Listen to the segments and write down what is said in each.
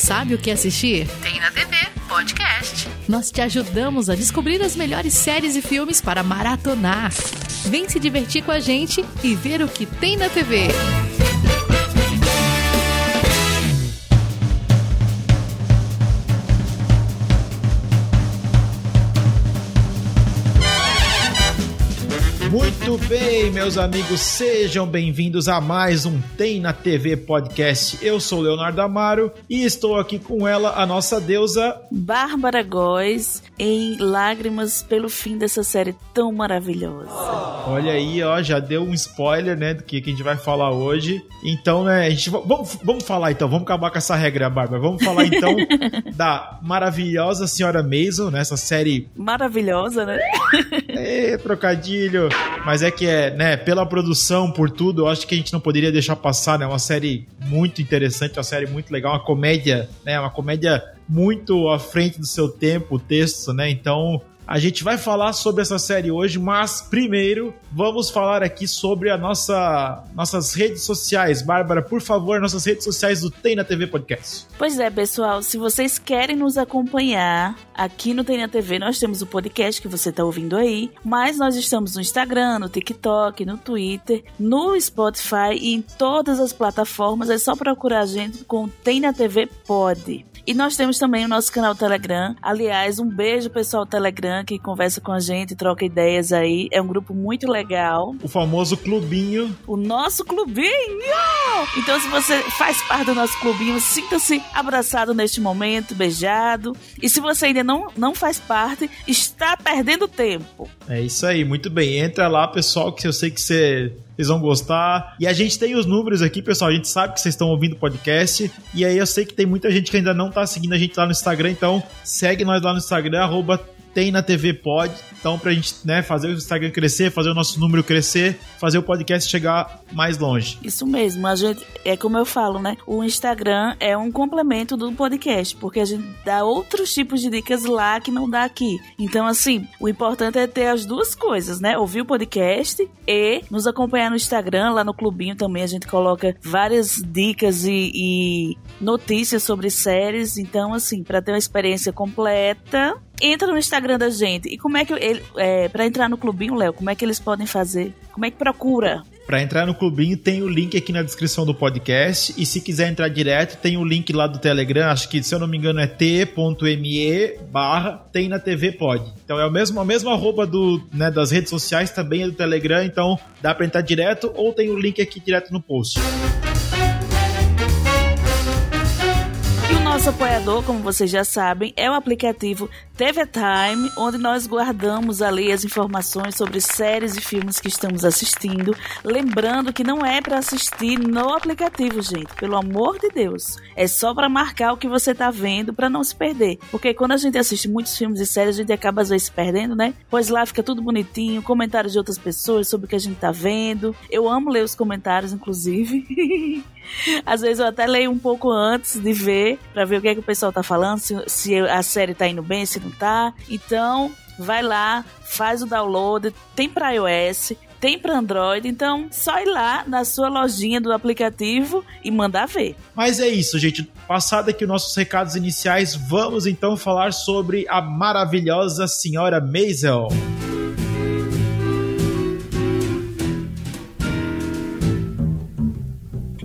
sabe o que assistir? Tem na TV Podcast. Nós te ajudamos a descobrir as melhores séries e filmes para maratonar. Vem se divertir com a gente e ver o que tem na TV. Muito bem, meus amigos, sejam bem-vindos a mais um Tem na TV Podcast. Eu sou Leonardo Amaro e estou aqui com ela, a nossa deusa Bárbara Góes, em Lágrimas pelo fim dessa série tão maravilhosa. Olha aí, ó, já deu um spoiler, né, do que, a gente vai falar hoje. Então, né, a gente vamos, vamos falar então, vamos acabar com essa regra, Bárbara. Vamos falar então da maravilhosa Senhora Maisel, nessa né, série maravilhosa, né? É, trocadilho. Mas é que é, né, pela produção, por tudo, eu acho que a gente não poderia deixar passar, né? Uma série muito interessante, uma série muito legal, uma comédia, né? Uma comédia muito à frente do seu tempo, o texto, né? Então, a gente vai falar sobre essa série hoje, mas primeiro vamos falar aqui sobre a nossa nossas redes sociais. Bárbara, por favor, nossas redes sociais do Tem na TV Podcast. Pois é, pessoal, se vocês querem nos acompanhar aqui no Tem na TV, nós temos o podcast que você está ouvindo aí, mas nós estamos no Instagram, no TikTok, no Twitter, no Spotify e em todas as plataformas. É só procurar a gente com Tem na TV Pod. E nós temos também o nosso canal Telegram. Aliás, um beijo pessoal Telegram que conversa com a gente, troca ideias aí. É um grupo muito legal. O famoso clubinho. O nosso clubinho! Então, se você faz parte do nosso clubinho, sinta-se abraçado neste momento, beijado. E se você ainda não, não faz parte, está perdendo tempo. É isso aí, muito bem. Entra lá, pessoal, que eu sei que você vocês vão gostar. E a gente tem os números aqui, pessoal. A gente sabe que vocês estão ouvindo o podcast. E aí eu sei que tem muita gente que ainda não tá seguindo a gente lá no Instagram, então segue nós lá no Instagram, arroba tem na TV Pod. Então, pra gente né, fazer o Instagram crescer, fazer o nosso número crescer, fazer o podcast chegar mais longe. Isso mesmo, a gente, é como eu falo, né? O Instagram é um complemento do podcast, porque a gente dá outros tipos de dicas lá que não dá aqui. Então, assim, o importante é ter as duas coisas, né? Ouvir o podcast e nos acompanhar no Instagram, lá no clubinho também a gente coloca várias dicas e, e notícias sobre séries. Então, assim, para ter uma experiência completa, entra no Instagram da gente. E como é que ele. É, entrar no clubinho, Léo, como é que eles podem fazer? Como é que procura? Para entrar no clubinho tem o link aqui na descrição do podcast e se quiser entrar direto tem o link lá do Telegram, acho que se eu não me engano é t.me barra tem na TV pode. Então é o mesmo, a mesma arroba do, né, das redes sociais também é do Telegram, então dá para entrar direto ou tem o link aqui direto no post. Nosso apoiador, como vocês já sabem, é o aplicativo TV Time, onde nós guardamos ali as informações sobre séries e filmes que estamos assistindo. Lembrando que não é para assistir no aplicativo, gente, pelo amor de Deus. É só para marcar o que você tá vendo para não se perder. Porque quando a gente assiste muitos filmes e séries, a gente acaba às vezes se perdendo, né? Pois lá fica tudo bonitinho, comentários de outras pessoas sobre o que a gente tá vendo. Eu amo ler os comentários, inclusive. Às vezes eu até leio um pouco antes de ver, para ver o que, é que o pessoal tá falando, se, se a série tá indo bem, se não tá. Então, vai lá, faz o download, tem para iOS, tem para Android, então só ir lá na sua lojinha do aplicativo e mandar ver. Mas é isso, gente. Passado aqui os nossos recados iniciais, vamos então falar sobre a maravilhosa senhora Maisel.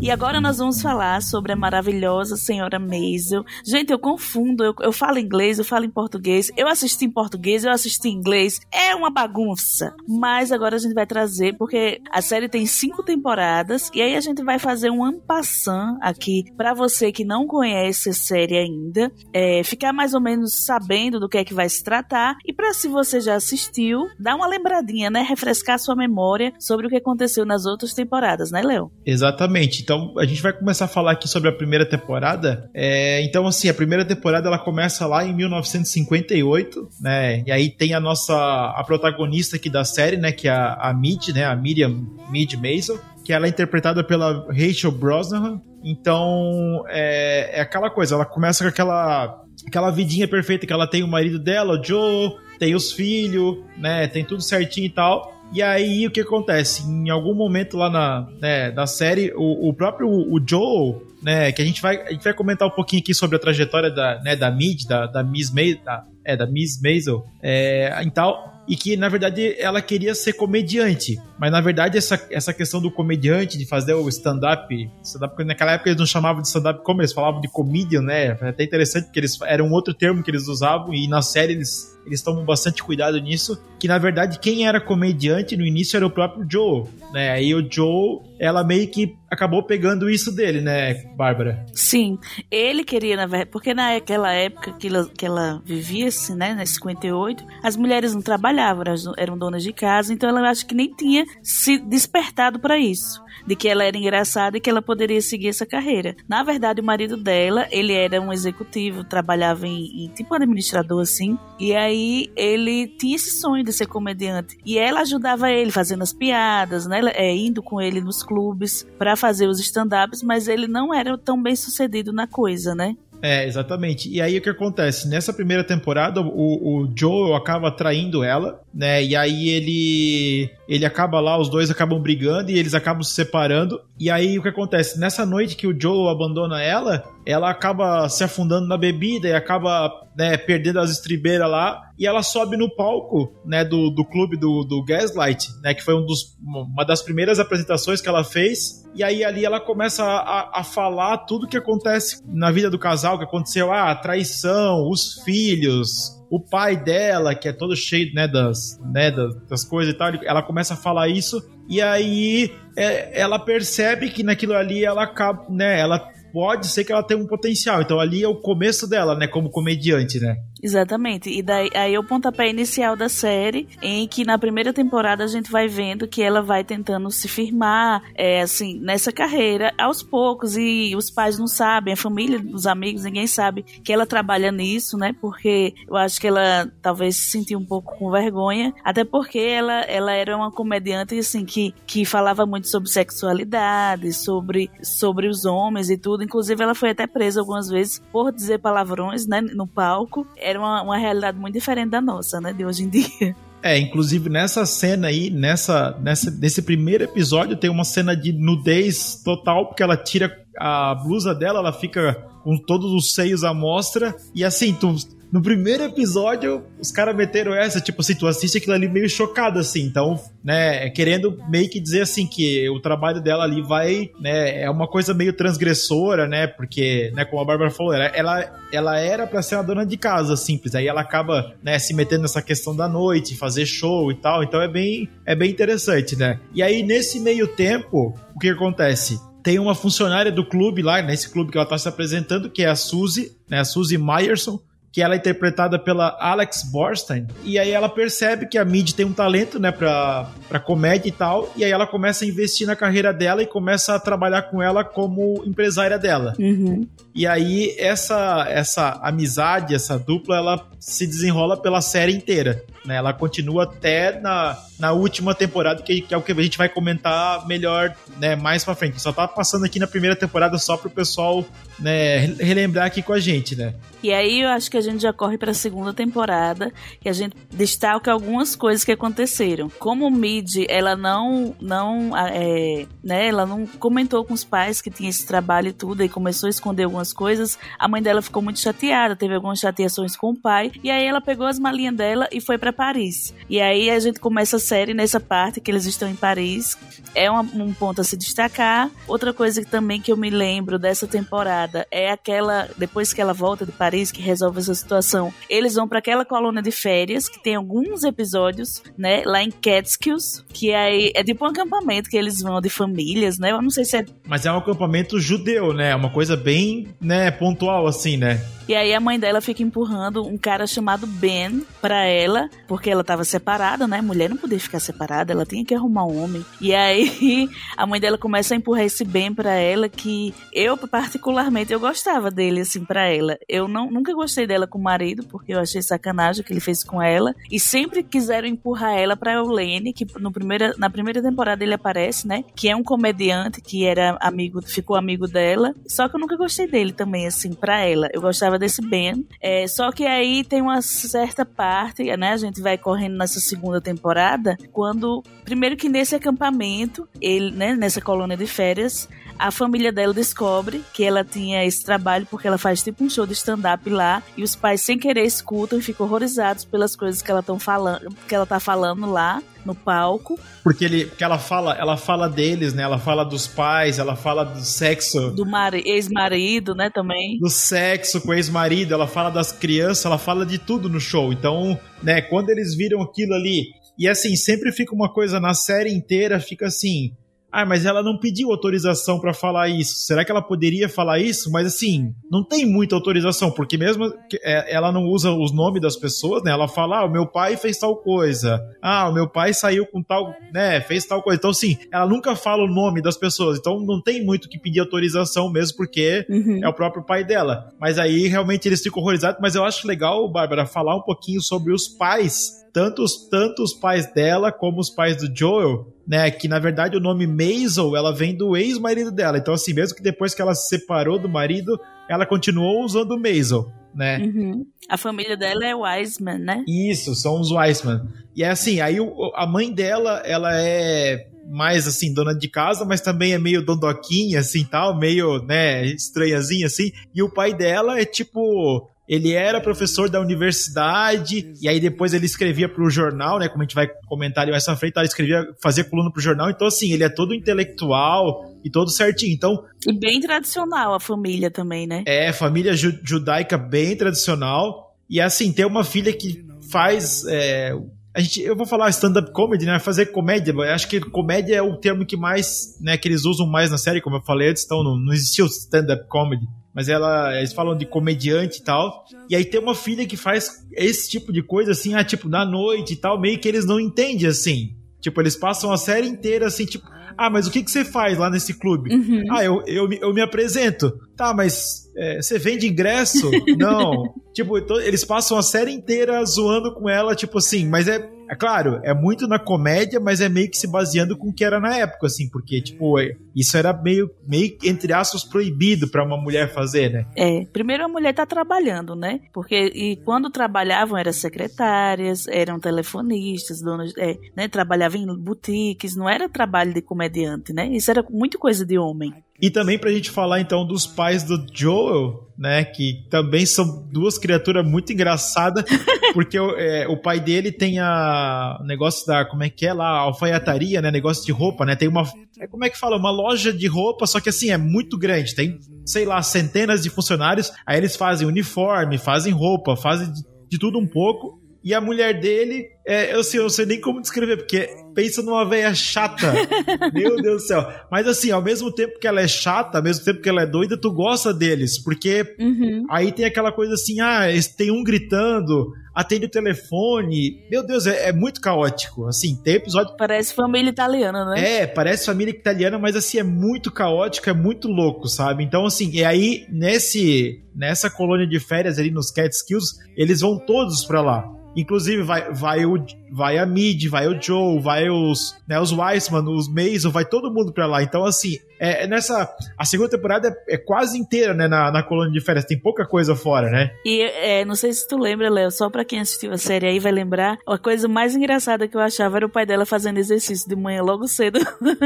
E agora nós vamos falar sobre a maravilhosa senhora Maisel. Gente, eu confundo, eu, eu falo inglês, eu falo em português, eu assisti em português, eu assisti em inglês, é uma bagunça. Mas agora a gente vai trazer, porque a série tem cinco temporadas, e aí a gente vai fazer um ampassant aqui para você que não conhece a série ainda, é, ficar mais ou menos sabendo do que é que vai se tratar, e para se você já assistiu, dar uma lembradinha, né? Refrescar sua memória sobre o que aconteceu nas outras temporadas, né, Léo? Exatamente. Então, então, a gente vai começar a falar aqui sobre a primeira temporada. É, então, assim, a primeira temporada ela começa lá em 1958, né? E aí tem a nossa a protagonista aqui da série, né? Que é a, a Mid, né? A Miriam Mid Mason, que ela é interpretada pela Rachel Brosnahan. Então, é, é aquela coisa, ela começa com aquela aquela vidinha perfeita que ela tem o marido dela, o Joe, tem os filhos, né? Tem tudo certinho e tal. E aí o que acontece? Em algum momento lá na né, da série, o, o próprio o Joel, né, que a gente vai a gente vai comentar um pouquinho aqui sobre a trajetória da, né, da Mid, da, da Miss Maisel, da, é, da Miss Maisel, é, então e que na verdade ela queria ser comediante, mas na verdade essa, essa questão do comediante, de fazer o stand-up, stand porque naquela época eles não chamavam de stand-up como eles falavam de comedian, né? É até interessante porque eles era um outro termo que eles usavam e na série eles eles tomam bastante cuidado nisso, que na verdade quem era comediante no início era o próprio Joe, né? Aí o Joe, ela meio que acabou pegando isso dele, né, Bárbara? Sim, ele queria, na verdade, porque naquela época que ela, que ela vivia, assim, né, nas 58, as mulheres não trabalhavam, eram donas de casa, então ela acho que nem tinha se despertado para isso de que ela era engraçada e que ela poderia seguir essa carreira. Na verdade, o marido dela, ele era um executivo, trabalhava em, em tipo administrador assim, e aí ele tinha esse sonho de ser comediante. E ela ajudava ele fazendo as piadas, né, é, indo com ele nos clubes para fazer os stand-ups, mas ele não era tão bem sucedido na coisa, né? É, exatamente. E aí o que acontece? Nessa primeira temporada, o, o Joe acaba traindo ela, né? E aí ele ele acaba lá, os dois acabam brigando e eles acabam se separando. E aí o que acontece? Nessa noite que o Joe abandona ela, ela acaba se afundando na bebida e acaba né, perdendo as estribeiras lá. E ela sobe no palco né, do, do clube do, do Gaslight, né, que foi um dos, uma das primeiras apresentações que ela fez. E aí ali ela começa a, a falar tudo que acontece na vida do casal, que aconteceu, ah, a traição, os filhos, o pai dela, que é todo cheio né, das, né, das, das coisas e tal, ela começa a falar isso, e aí é, ela percebe que naquilo ali ela acaba, né, ela pode ser que ela tenha um potencial. Então ali é o começo dela, né, como comediante, né? Exatamente. E daí aí é o pontapé inicial da série, em que na primeira temporada a gente vai vendo que ela vai tentando se firmar, é, assim, nessa carreira aos poucos. E os pais não sabem, a família, os amigos, ninguém sabe que ela trabalha nisso, né? Porque eu acho que ela talvez se sentiu um pouco com vergonha, até porque ela, ela era uma comediante, assim, que, que falava muito sobre sexualidade, sobre, sobre os homens e tudo. Inclusive, ela foi até presa algumas vezes por dizer palavrões, né, no palco. Era uma, uma realidade muito diferente da nossa, né, de hoje em dia. É, inclusive nessa cena aí, nessa, nessa, nesse primeiro episódio, tem uma cena de nudez total, porque ela tira a blusa dela, ela fica com todos os seios à mostra, e assim, tu, no primeiro episódio, os caras meteram essa, tipo assim, tu assiste aquilo ali meio chocado, assim. Então, né, querendo meio que dizer assim que o trabalho dela ali vai, né, é uma coisa meio transgressora, né? Porque, né, como a Bárbara falou, ela, ela era para ser uma dona de casa simples. Aí ela acaba, né, se metendo nessa questão da noite, fazer show e tal. Então é bem, é bem interessante, né? E aí, nesse meio tempo, o que acontece? tem uma funcionária do clube lá, nesse clube que ela está se apresentando, que é a Suzy, né, a Suzy Myerson, que ela é interpretada pela Alex Borstein. E aí ela percebe que a Mid tem um talento, né, pra, pra comédia e tal. E aí ela começa a investir na carreira dela e começa a trabalhar com ela como empresária dela. Uhum. E aí essa, essa amizade, essa dupla, ela se desenrola pela série inteira. Né? Ela continua até na, na última temporada, que, que, é o que a gente vai comentar melhor né, mais pra frente. Só tá passando aqui na primeira temporada só pro pessoal né, relembrar aqui com a gente, né? E aí eu acho que a gente já corre pra segunda temporada, que a gente destaca algumas coisas que aconteceram. Como Mid, ela não, não, é, né, ela não comentou com os pais que tinha esse trabalho e tudo, e começou a esconder algumas coisas, a mãe dela ficou muito chateada, teve algumas chateações com o pai, e aí ela pegou as malinhas dela e foi para Paris. E aí a gente começa a série nessa parte que eles estão em Paris. É uma, um ponto a se destacar. Outra coisa que também que eu me lembro dessa temporada é aquela depois que ela volta de Paris que resolve essa situação. Eles vão para aquela colônia de férias que tem alguns episódios, né, lá em Catskills, que aí é tipo um acampamento que eles vão de famílias, né? Eu não sei se é Mas é um acampamento judeu, né? É uma coisa bem, né, pontual assim, né? E aí a mãe dela fica empurrando um cara chamado Ben pra ela, porque ela tava separada, né? Mulher não podia ficar separada, ela tinha que arrumar um homem. E aí a mãe dela começa a empurrar esse Ben pra ela, que eu particularmente eu gostava dele assim pra ela. Eu não, nunca gostei dela com o marido, porque eu achei sacanagem o que ele fez com ela. E sempre quiseram empurrar ela pra Eulene, que no primeira, na primeira temporada ele aparece, né? Que é um comediante que era amigo, ficou amigo dela. Só que eu nunca gostei dele também, assim, pra ela. Eu gostava desse Ben. É, só que aí tem uma certa parte, né? A gente vai correndo nessa segunda temporada, quando. Primeiro que nesse acampamento, ele, né, nessa colônia de férias, a família dela descobre que ela tinha esse trabalho porque ela faz tipo um show de stand-up lá e os pais sem querer escutam e ficam horrorizados pelas coisas que ela, tão falando, que ela tá falando lá no palco. Porque ele, porque ela fala, ela fala deles, né? Ela fala dos pais, ela fala do sexo, Do ex-marido, né, também. do sexo com o ex-marido, ela fala das crianças, ela fala de tudo no show. Então, né, quando eles viram aquilo ali, e assim, sempre fica uma coisa na série inteira, fica assim, ah, mas ela não pediu autorização pra falar isso. Será que ela poderia falar isso? Mas assim, não tem muita autorização, porque mesmo que é, ela não usa os nomes das pessoas, né? Ela fala, ah, o meu pai fez tal coisa. Ah, o meu pai saiu com tal, né? Fez tal coisa. Então, assim, ela nunca fala o nome das pessoas. Então, não tem muito que pedir autorização mesmo, porque Uhum. é o próprio pai dela. Mas aí realmente eles ficam horrorizados. Mas eu acho legal, Bárbara, falar um pouquinho sobre os pais. Tanto os, tanto os pais dela como os pais do Joel, né? Que na verdade o nome Maisel ela vem do ex-marido dela. Então, assim, mesmo que depois que ela se separou do marido, ela continuou usando o Maisel, né? Uhum. A família dela é Wiseman, né? Isso, são os Weissman. E é assim, aí o- a mãe dela, ela é mais assim, dona de casa, mas também é meio dondoquinha, assim, tal, meio, né, estranhazinha, assim. E o pai dela é tipo. Ele era professor da universidade, e aí depois ele escrevia pro jornal, né? Como a gente vai comentar ali mais pra frente, ele escrevia, fazia coluna pro jornal. Então, assim, ele é todo intelectual e todo certinho. Então, E bem tradicional a família também, né? é, família ju- judaica bem tradicional. E assim, tem uma filha que faz. é, a gente, eu vou falar stand-up comedy, né? Fazer comédia. Acho que comédia é o termo que mais. Né, que eles usam mais na série, como eu falei antes, então não, não existia o stand-up comedy. Mas ela, eles falam de comediante e tal. E aí tem uma filha que faz esse tipo de coisa, assim, ah, tipo, na noite e tal, meio que eles não entendem, assim. Tipo, eles passam a série inteira assim, tipo, ah, mas o que, que você faz lá nesse clube? Uhum. Ah, eu, eu, me- eu me apresento. Tá, mas é, você vende ingresso? Não. tipo, então, eles passam a série inteira zoando com ela, tipo assim, mas é, é claro, é muito na comédia, mas é meio que se baseando com o que era na época, assim, porque, tipo, é- isso era meio, meio entre aspas, proibido pra uma mulher fazer, né? É, primeiro a mulher tá trabalhando, né? Porque e quando trabalhavam eram secretárias, eram telefonistas, donas, é, né? Trabalhavam em boutiques, não era trabalho de comediante, né? Isso era muito coisa de homem. E também pra gente falar então dos pais do Joel, né? Que também são duas criaturas muito engraçadas, porque o, é, o pai dele tem a negócio da, como é que é lá, alfaiataria, né? Negócio de roupa, né? Tem uma, é, como é que fala? Uma loja de roupa, só que assim, é muito grande, tem, sei lá, centenas de funcionários, aí eles fazem uniforme, fazem roupa, fazem de, de tudo um pouco. E a mulher dele, é, eu, sei, eu sei nem como descrever, porque pensa numa velha chata. Meu Deus do céu. Mas assim, ao mesmo tempo que ela é chata, ao mesmo tempo que ela é doida, tu gosta deles. Porque Uhum. aí tem aquela coisa assim, ah, tem um gritando, atende o telefone. Meu Deus, é, é muito caótico. Assim, tem episódio. Parece família italiana, né? É, parece família italiana, mas assim, é muito caótico, é muito louco, sabe? Então, assim, e aí, nesse, nessa colônia de férias ali nos Catskills, eles vão todos pra lá. Inclusive, vai, vai, o, vai a Mid, vai o Joe, vai os, né, os Weissman, os Mason, vai todo mundo pra lá. Então, assim, é, é nessa. A segunda temporada é, é quase inteira, né, na, na colônia de férias. Tem pouca coisa fora, né? E é, não sei se tu lembra, Léo, só pra quem assistiu a série aí vai lembrar, a coisa mais engraçada que eu achava era o pai dela fazendo exercício de manhã logo cedo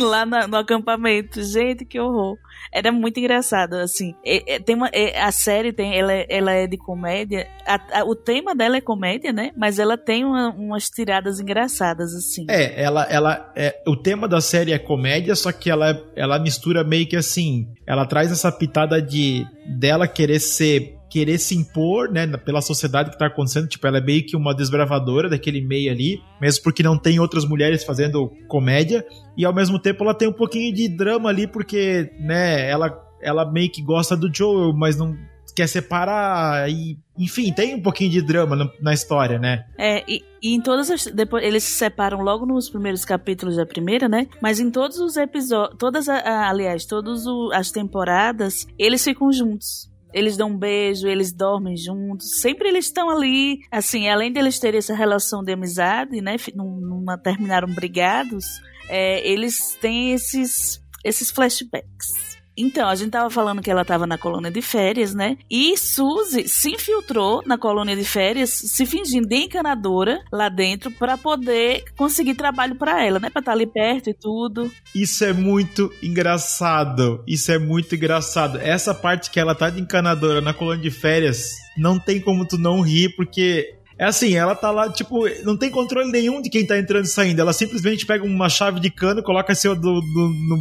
lá na- no acampamento. Gente, que horror. Era muito engraçado, assim. É- é- tem uma, é, a série tem, ela, é- ela é de comédia. A- a- o tema dela é comédia, né? Mas ela tem uma- umas tiradas engraçadas, assim. É, ela, ela, é, o tema da série é comédia, só que ela, ela mistura meio que assim, ela traz essa pitada de dela querer ser, querer se impor, né, pela sociedade que tá acontecendo, tipo, ela é meio que uma desbravadora daquele meio ali, mesmo porque não tem outras mulheres fazendo comédia, e ao mesmo tempo ela tem um pouquinho de drama ali, porque, né, ela, ela meio que gosta do Joel, mas não quer separar, e, enfim, tem um pouquinho de drama na, na história, né? É, e, e em todas as. Depois, eles se separam logo nos primeiros capítulos da primeira, né? Mas em todos os episódios. Todas, aliás, todas as temporadas, eles ficam juntos. Eles dão um beijo, eles dormem juntos. Sempre eles estão ali, assim, além deles terem essa relação de amizade, né? Numa, terminaram brigados, é, eles têm esses, esses flashbacks. Então, a gente tava falando que ela tava na colônia de férias, né? E Suzy se infiltrou na colônia de férias, se fingindo de encanadora lá dentro para poder conseguir trabalho para ela, né? Pra estar tá ali perto e tudo. Isso é muito engraçado. Isso é muito engraçado. Essa parte que ela tá de encanadora na colônia de férias, não tem como tu não rir, porque é assim, ela tá lá, tipo, não tem controle nenhum de quem tá entrando e saindo. Ela simplesmente pega uma chave de cano, coloca assim do, do, no,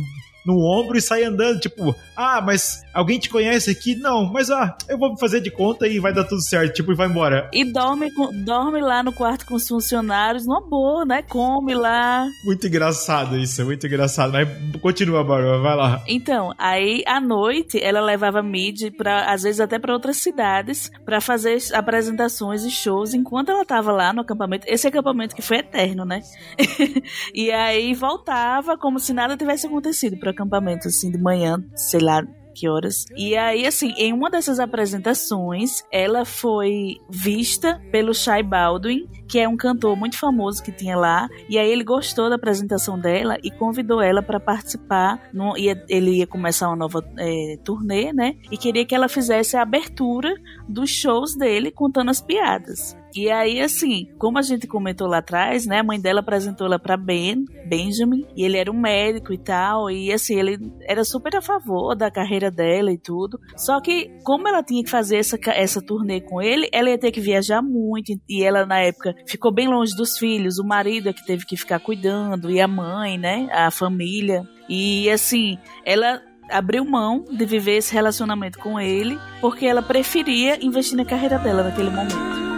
no ombro e sai andando, tipo, ah, mas alguém te conhece aqui? Não, mas ah, eu vou fazer de conta e vai dar tudo certo, tipo, e vai embora. E dorme, dorme lá no quarto com os funcionários, numa boa, né? Come lá. Muito engraçado isso, muito engraçado. Mas continua, Barba, vai lá. Então, aí à noite ela levava Mid para às vezes até para outras cidades para fazer apresentações e shows enquanto ela tava lá no acampamento. Esse acampamento que foi eterno, né? e aí voltava como se nada tivesse acontecido pro acampamento assim de manhã, sei lá, que horas. E aí, assim, em uma dessas apresentações, ela foi vista pelo Shai Baldwin, que é um cantor muito famoso que tinha lá. E aí ele gostou da apresentação dela e convidou ela para participar. No, ia, ele ia começar uma nova é, turnê, né? E queria que ela fizesse a abertura dos shows dele contando as piadas. E aí, assim, como a gente comentou lá atrás, né? A mãe dela apresentou ela para Ben, Benjamin, e ele era um médico e tal, e assim, ele era super a favor da carreira dela e tudo. Só que, como ela tinha que fazer essa, essa turnê com ele, ela ia ter que viajar muito, e ela, na época, ficou bem longe dos filhos, o marido é que teve que ficar cuidando, e a mãe, né? A família. E assim, ela abriu mão de viver esse relacionamento com ele porque ela preferia investir na carreira dela naquele momento.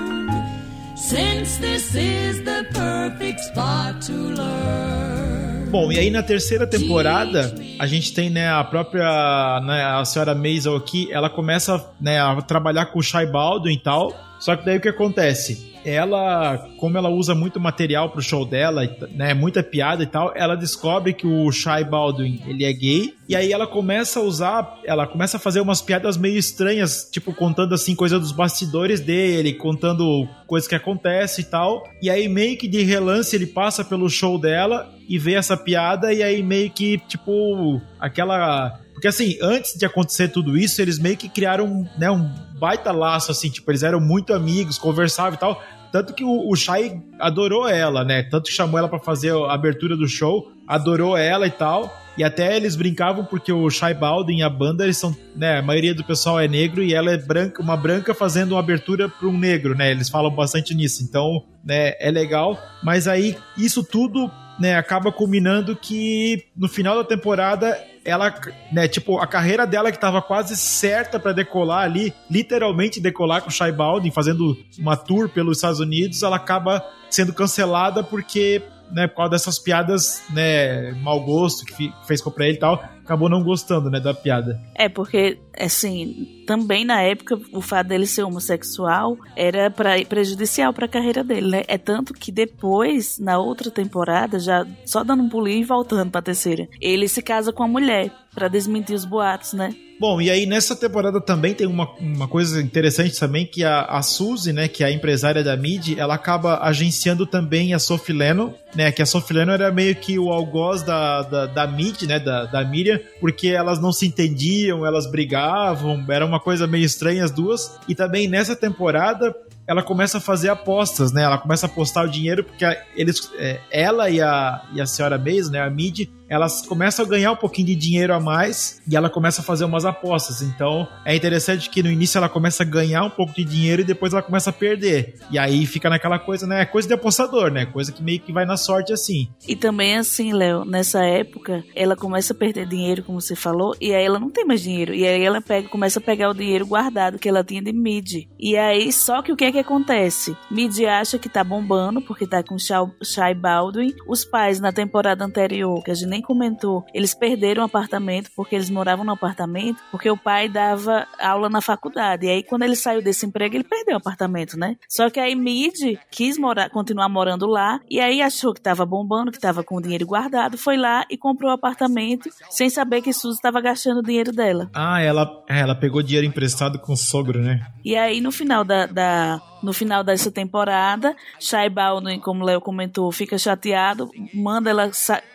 Since this is the perfect spot to learn. Bom, e aí na terceira temporada, a gente tem, né, a própria, né, a senhora Maisel aqui, ela começa, né, a trabalhar com o Shai Baldwin e tal, só que daí o que acontece? Ela, como ela usa muito material pro show dela, né, muita piada e tal, ela descobre que o Shai Baldwin, ele é gay, e aí ela começa a usar, ela começa a fazer umas piadas meio estranhas, tipo contando assim coisa dos bastidores dele, contando coisas que acontecem e tal. E aí meio que de relance ele passa pelo show dela e vê essa piada e aí meio que tipo aquela porque assim, antes de acontecer tudo isso, eles meio que criaram né, um baita laço, assim, tipo, eles eram muito amigos, conversavam e tal. Tanto que o, o Shai adorou ela, né? Tanto que chamou ela para fazer a abertura do show, adorou ela e tal. E até eles brincavam porque o Shai Baldwin e a banda, eles são, né, a maioria do pessoal é negro e ela é branca, uma branca fazendo uma abertura para um negro, né? Eles falam bastante nisso. Então, né, é legal, mas aí isso tudo né, acaba culminando que no final da temporada ela, né, tipo, a carreira dela que tava quase certa para decolar ali, literalmente decolar com o Shai Baldwin, fazendo uma tour pelos Estados Unidos, ela acaba sendo cancelada porque né, por causa dessas piadas, né, mau gosto que fez comprar ele e tal, acabou não gostando, né, da piada. É, porque, assim, também na época, o fato dele ser homossexual era pra, prejudicial para a carreira dele, né? É tanto que depois, na outra temporada, já só dando um pulinho e voltando pra terceira, ele se casa com a mulher para desmentir os boatos, né? Bom, e aí nessa temporada também tem uma, uma coisa interessante também, que a, a Suzy, né, que é a empresária da Mid, ela acaba agenciando também a Sophie Leno, né, que a Sophie Leno era meio que o algoz da, da, da Mid, né, da, da Miriam, porque elas não se entendiam, elas brigavam, era uma coisa meio estranha as duas, e também nessa temporada ela começa a fazer apostas, né, ela começa a apostar o dinheiro, porque eles, é, ela e a, e a senhora Mays, né, a Mid, elas começam a ganhar um pouquinho de dinheiro a mais e ela começa a fazer umas apostas. Então é interessante que no início ela começa a ganhar um pouco de dinheiro e depois ela começa a perder. E aí fica naquela coisa, né? Coisa de apostador, né? Coisa que meio que vai na sorte assim. E também assim, Léo, nessa época ela começa a perder dinheiro, como você falou, e aí ela não tem mais dinheiro. E aí ela pega, começa a pegar o dinheiro guardado que ela tinha de mid. E aí, só que o que é que acontece? Mid acha que tá bombando porque tá com Shai Baldwin. Os pais na temporada anterior, que a gente nem comentou, eles perderam o apartamento porque eles moravam no apartamento, porque o pai dava aula na faculdade. E aí, quando ele saiu desse emprego, ele perdeu o apartamento, né? Só que aí Mid quis morar, continuar morando lá, e aí achou que tava bombando, que tava com o dinheiro guardado, foi lá e comprou o apartamento sem saber que Suzy estava gastando o dinheiro dela. Ah, ela, é, ela pegou dinheiro emprestado com o sogro, né? E aí, no final da, da no final dessa temporada, Shai Baldwin, como o Léo comentou, fica chateado, manda ela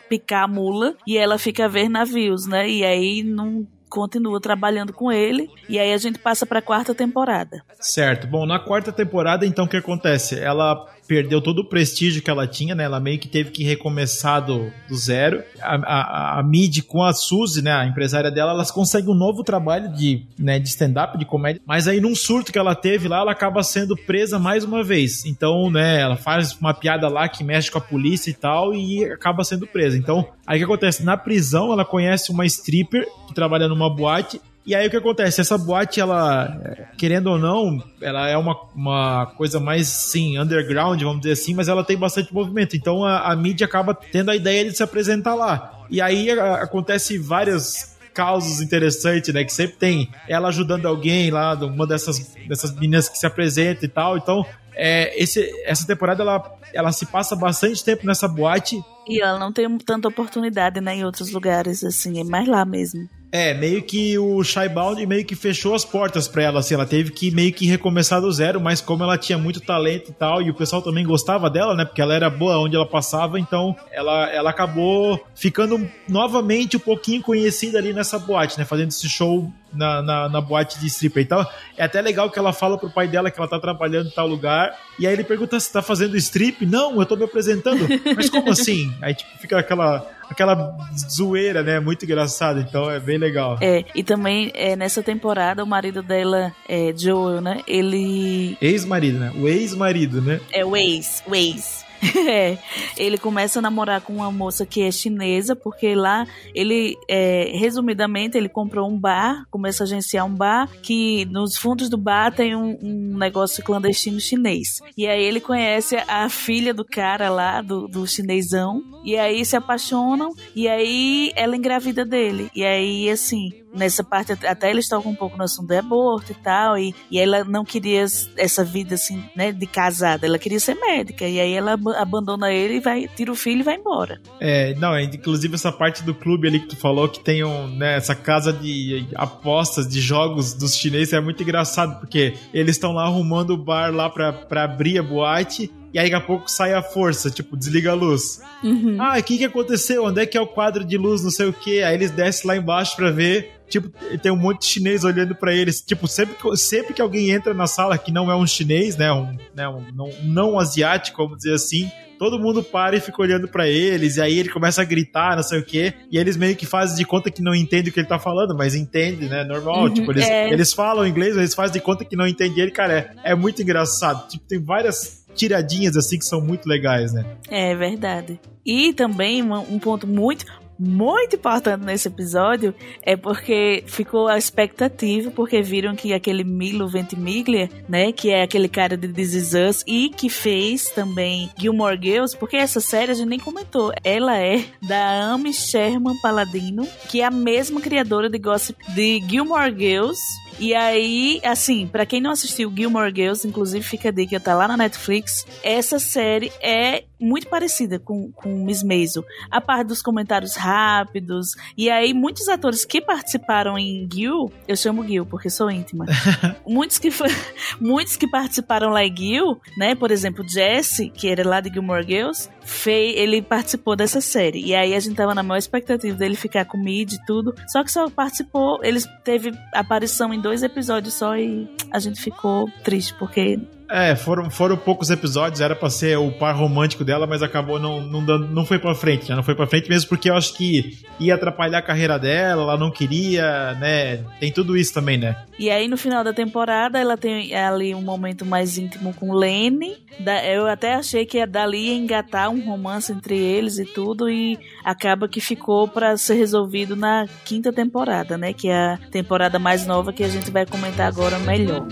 picar a mula e ela fica a ver navios, né? E aí não continua trabalhando com ele. E aí a gente passa para a quarta temporada. Certo. Bom, na quarta temporada, então, o que acontece? Ela perdeu todo o prestígio que ela tinha, né? Ela meio que teve que recomeçar do, do zero. A, a, a Mid com a Suzy, né? A empresária dela, elas conseguem um novo trabalho de, né, de stand-up, de comédia. Mas aí, num surto que ela teve lá, ela acaba sendo presa mais uma vez. Então, né? Ela faz uma piada lá que mexe com a polícia e tal e acaba sendo presa. Então, aí o que acontece? Na prisão, ela conhece uma stripper que trabalha numa boate e aí o que acontece? Essa boate, ela, querendo ou não, ela é uma, uma coisa mais, sim, underground, vamos dizer assim, mas ela tem bastante movimento. Então a, a mídia acaba tendo a ideia de se apresentar lá. E aí a, acontece várias causas interessantes, né? Que sempre tem ela ajudando alguém lá, uma dessas, dessas meninas que se apresenta e tal. Então, é, esse, essa temporada ela, ela se passa bastante tempo nessa boate. E ela não tem tanta oportunidade, né, em outros lugares, assim, é mais lá mesmo. É, meio que o Shybound meio que fechou as portas para ela, assim, ela teve que meio que recomeçar do zero, mas como ela tinha muito talento e tal, e o pessoal também gostava dela, né, porque ela era boa onde ela passava, então ela, ela acabou ficando novamente um pouquinho conhecida ali nessa boate, né, fazendo esse show na, na, na, boate de stripper. Então, é até legal que ela fala pro pai dela que ela tá trabalhando em tal lugar. E aí ele pergunta se tá fazendo strip. Não, eu tô me apresentando. Mas como assim? Aí, tipo, fica aquela, aquela zoeira, né? Muito engraçado. Então, é bem legal. É, e também é, nessa temporada, o marido dela, é, Joel, né? Ele. Ex-marido, né? O ex-marido, né? É o ex, o ex. É, ele começa a namorar com uma moça que é chinesa, porque lá ele, é, resumidamente, ele comprou um bar, começa a agenciar um bar, que nos fundos do bar tem um, um negócio clandestino chinês. E aí ele conhece a filha do cara lá, do, do chinesão, e aí se apaixonam, e aí ela engravida dele. E aí, assim, nessa parte, até eles tocam um pouco no assunto do aborto e tal, e, e ela não queria essa vida assim, né, de casada, ela queria ser médica, e aí ela abandona ele e vai, tira o filho e vai embora. É, não, é, inclusive essa parte do clube ali que tu falou, que tem um, né, essa casa de apostas, de jogos dos chineses, é muito engraçado, porque eles estão lá arrumando o bar lá pra, pra abrir a boate, e aí daqui a pouco sai a força, tipo, desliga a luz. Uhum. Ah, o que que aconteceu? Onde é que é o quadro de luz, não sei o que? Aí eles descem lá embaixo pra ver tipo, tem um monte de chinês olhando para eles. Tipo, sempre que, sempre que alguém entra na sala que não é um chinês, né, um, né, um não, não asiático, vamos dizer assim, todo mundo para e fica olhando para eles, e aí ele começa a gritar, não sei o quê, e eles meio que fazem de conta que não entendem o que ele tá falando, mas entende, né? Normal, uhum, tipo, eles, é. eles falam inglês, mas eles fazem de conta que não entendem ele, cara, é, é muito engraçado. Tipo, tem várias tiradinhas assim que são muito legais, né? É verdade. E também um ponto muito, muito importante nesse episódio é porque ficou a expectativa, porque viram que aquele Milo Ventimiglia, né, que é aquele cara de This Is Us e que fez também Gilmore Girls, porque essa série a gente nem comentou, ela é da Amy Sherman Paladino, que é a mesma criadora de Gossip de Gilmore Girls, e aí, assim, para quem não assistiu Gilmore Girls, inclusive fica a dica, tá lá na Netflix, essa série é muito parecida com, com Miss Maisel. A parte dos comentários rápidos. E aí, muitos atores que participaram em Gil, eu chamo Gil porque sou íntima. muitos, que muitos que participaram lá em Gil, né? Por exemplo, Jesse, que era lá de Gilmore Girls, fei, ele participou dessa série. E aí a gente tava na maior expectativa dele ficar com mid e tudo. Só que só participou, ele teve aparição em dois episódios só e a gente ficou triste, porque é, foram, foram poucos episódios, era pra ser o par romântico dela, mas acabou não, não, dando, não foi pra frente, né? Não foi pra frente mesmo porque eu acho que ia atrapalhar a carreira dela, ela não queria, né? Tem tudo isso também, né? E aí no final da temporada ela tem ali um momento mais íntimo com Lenny. Eu até achei que ia dali engatar um romance entre eles e tudo, e acaba que ficou para ser resolvido na quinta temporada, né? Que é a temporada mais nova que a gente vai comentar agora melhor.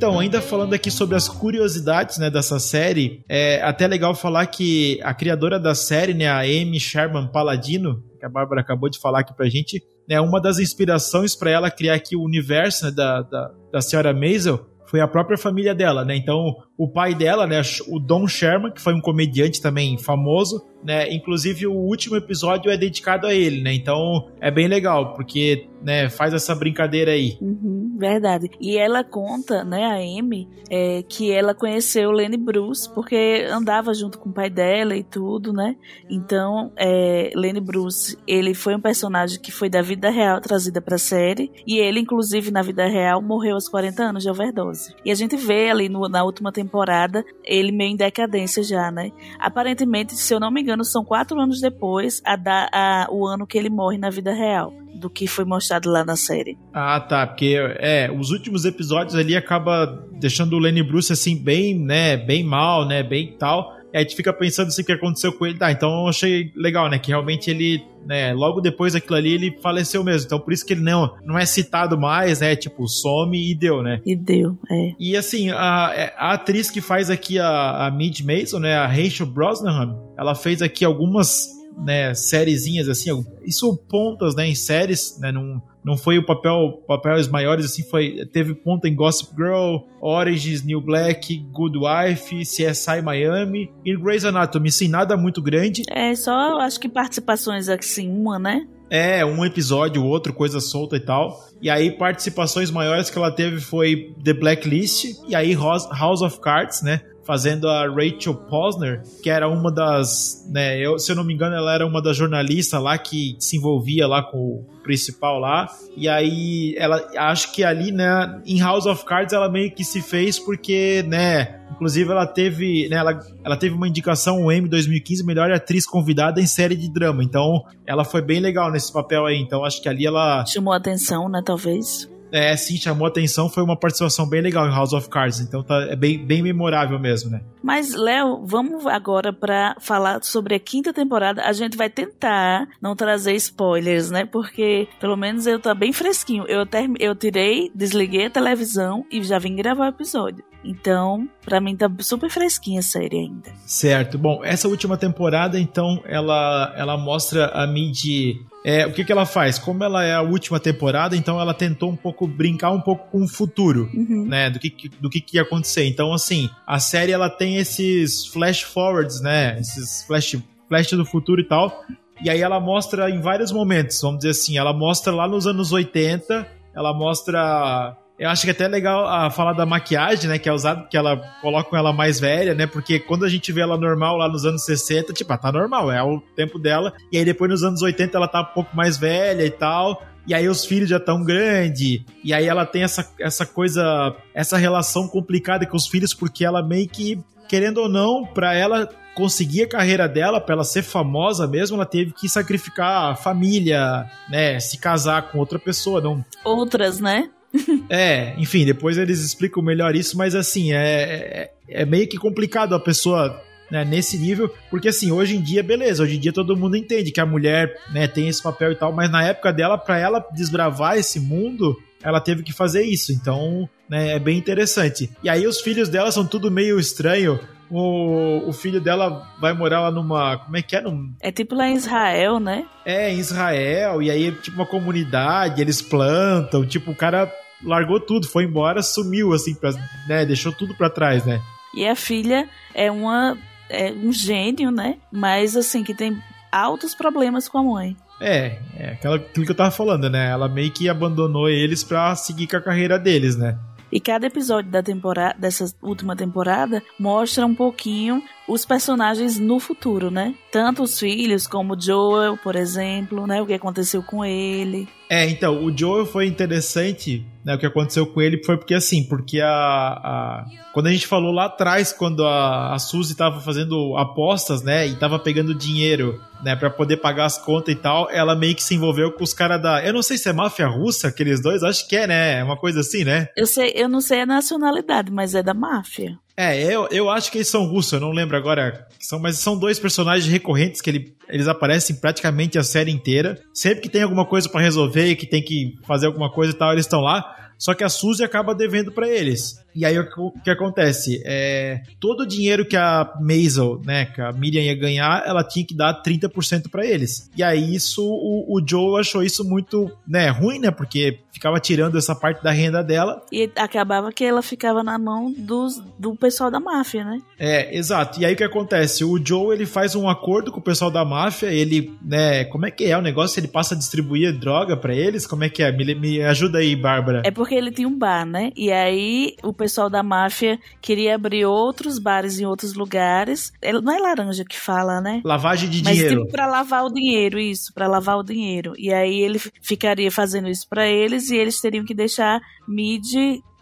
Então, ainda falando aqui sobre as curiosidades né, dessa série, é até legal falar que a criadora da série, né, a Amy Sherman Paladino, que a Bárbara acabou de falar aqui pra gente, né, uma das inspirações para ela criar aqui o universo né, da, da, da senhora Maisel foi a própria família dela, né? Então, o pai dela, né, o Don Sherman, que foi um comediante também famoso, né? Inclusive o último episódio é dedicado a ele, né? Então, é bem legal, porque, né, faz essa brincadeira aí. Uhum, Verdade. E ela conta, né, a Amy, é, que ela conheceu Lenny Bruce porque andava junto com o pai dela e tudo, né? Então, é, Lenny Bruce, ele foi um personagem que foi da vida real trazida pra série. E ele, inclusive, na vida real, morreu aos 40 anos de overdose. E a gente vê ali no, na última temporada ele meio em decadência já, né? Aparentemente, se eu não me engano, são quatro anos depois a, da, a o ano que ele morre na vida real do que foi mostrado lá na série. Ah, tá, porque é, os últimos episódios ali acaba deixando o Lenny Bruce assim bem, né, bem mal, né, bem tal. E aí a gente fica pensando assim o que aconteceu com ele. Tá, então eu achei legal, né, que realmente ele, né, logo depois daquilo ali ele faleceu mesmo. Então por isso que ele não, não é citado mais, né, tipo, some e deu, né? E deu, é. E assim, a, é, a atriz que faz aqui a, a Midge Mason, né, a Rachel Brosnahan, ela fez aqui algumas né, sériezinhas assim, isso pontas, né, em séries, né, não, não foi o papel, papéis maiores assim, foi, teve ponta em Gossip Girl, Origins, New Black, Good Wife, CSI Miami e Grey's Anatomy, sim, nada muito grande. É, só acho que participações assim, uma, né? É, um episódio, outro, coisa solta e tal. E aí, participações maiores que ela teve foi The Blacklist e aí House of Cards, né? Fazendo a Rachel Posner, que era uma das, né, eu, se eu não me engano, ela era uma das jornalistas lá que se envolvia lá com o principal lá. E aí ela acho que ali, né, em House of Cards ela meio que se fez porque, né, inclusive ela teve, né, ela, ela teve uma indicação o M 2015 melhor atriz convidada em série de drama. Então, ela foi bem legal nesse papel aí. Então, acho que ali ela chamou atenção, né, talvez é, sim, chamou atenção, foi uma participação bem legal em House of Cards, então tá, é bem, bem memorável mesmo, né? Mas, Léo, vamos agora para falar sobre a quinta temporada. A gente vai tentar não trazer spoilers, né? Porque, pelo menos, eu tô bem fresquinho. Eu, ter, eu tirei, desliguei a televisão e já vim gravar o episódio. Então, para mim tá super fresquinha a série ainda. Certo. Bom, essa última temporada, então, ela, ela mostra a Mid é, o que, que ela faz? Como ela é a última temporada, então ela tentou um pouco brincar um pouco com o futuro, uhum. né? Do que, do que, que ia acontecer. Então, assim, a série ela tem esses flash forwards, né? Esses flash, flash do futuro e tal. E aí ela mostra em vários momentos, vamos dizer assim, ela mostra lá nos anos 80, ela mostra eu acho que é até legal a ah, falar da maquiagem, né? Que é usada, que ela coloca ela mais velha, né? Porque quando a gente vê ela normal lá nos anos 60, tipo, ela tá normal, é o tempo dela. E aí depois nos anos 80 ela tá um pouco mais velha e tal. E aí os filhos já estão grandes. E aí ela tem essa, essa coisa, essa relação complicada com os filhos, porque ela meio que, querendo ou não, pra ela conseguir a carreira dela, para ela ser famosa mesmo, ela teve que sacrificar a família, né? Se casar com outra pessoa, não. Outras, né? é, enfim, depois eles explicam melhor isso, mas assim, é, é, é meio que complicado a pessoa né, nesse nível, porque assim, hoje em dia, beleza, hoje em dia todo mundo entende que a mulher né, tem esse papel e tal, mas na época dela, para ela desbravar esse mundo, ela teve que fazer isso, então né, é bem interessante. E aí os filhos dela são tudo meio estranho, o, o filho dela vai morar lá numa. Como é que é? Num... É tipo lá em Israel, né? É, em Israel, e aí é tipo uma comunidade, eles plantam, tipo, o cara largou tudo, foi embora, sumiu, assim, pra, né? Deixou tudo pra trás, né? E a filha é uma. É um gênio, né? Mas assim, que tem altos problemas com a mãe. É, é aquela, aquilo que eu tava falando, né? Ela meio que abandonou eles pra seguir com a carreira deles, né? E cada episódio da temporada, dessa última temporada mostra um pouquinho os personagens no futuro, né? Tanto os filhos como Joel, por exemplo, né? O que aconteceu com ele. É, então, o Joel foi interessante, né? O que aconteceu com ele foi porque assim, porque a. a quando a gente falou lá atrás, quando a, a Suzy tava fazendo apostas, né? E tava pegando dinheiro, né? Pra poder pagar as contas e tal, ela meio que se envolveu com os caras da. Eu não sei se é máfia russa, aqueles dois, acho que é, né? É uma coisa assim, né? Eu sei, eu não sei a nacionalidade, mas é da máfia. É, eu, eu acho que eles são russos, eu não lembro agora. São, mas são dois personagens recorrentes que ele, eles aparecem praticamente a série inteira. Sempre que tem alguma coisa para resolver, que tem que fazer alguma coisa e tal, eles estão lá. Só que a Suzy acaba devendo para eles. E aí o que acontece? É, todo o dinheiro que a Maisel, né, que a Miriam ia ganhar, ela tinha que dar 30% para eles. E aí isso, o, o Joe achou isso muito, né, ruim, né, porque ficava tirando essa parte da renda dela. E acabava que ela ficava na mão dos, do pessoal da máfia, né? É, exato. E aí o que acontece? O Joe, ele faz um acordo com o pessoal da máfia, ele, né, como é que é o negócio? Ele passa a distribuir droga para eles? Como é que é? Me, me ajuda aí, Bárbara. É porque ele tinha um bar, né? E aí o pessoal da máfia queria abrir outros bares em outros lugares. Não é laranja que fala, né? Lavagem de Mas dinheiro. tipo pra lavar o dinheiro, isso, pra lavar o dinheiro. E aí ele ficaria fazendo isso para eles e eles teriam que deixar mid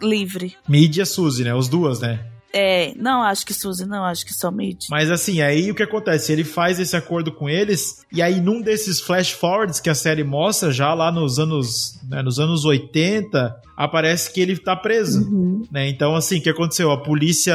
livre. Mid e a Suzy, né? Os duas, né? É, não acho que Suzy, não acho que só Mid. Mas assim, aí o que acontece? Ele faz esse acordo com eles, e aí num desses flash forwards que a série mostra, já lá nos anos, né, nos anos 80, aparece que ele tá preso. Uhum. Né? Então, assim, o que aconteceu? A polícia,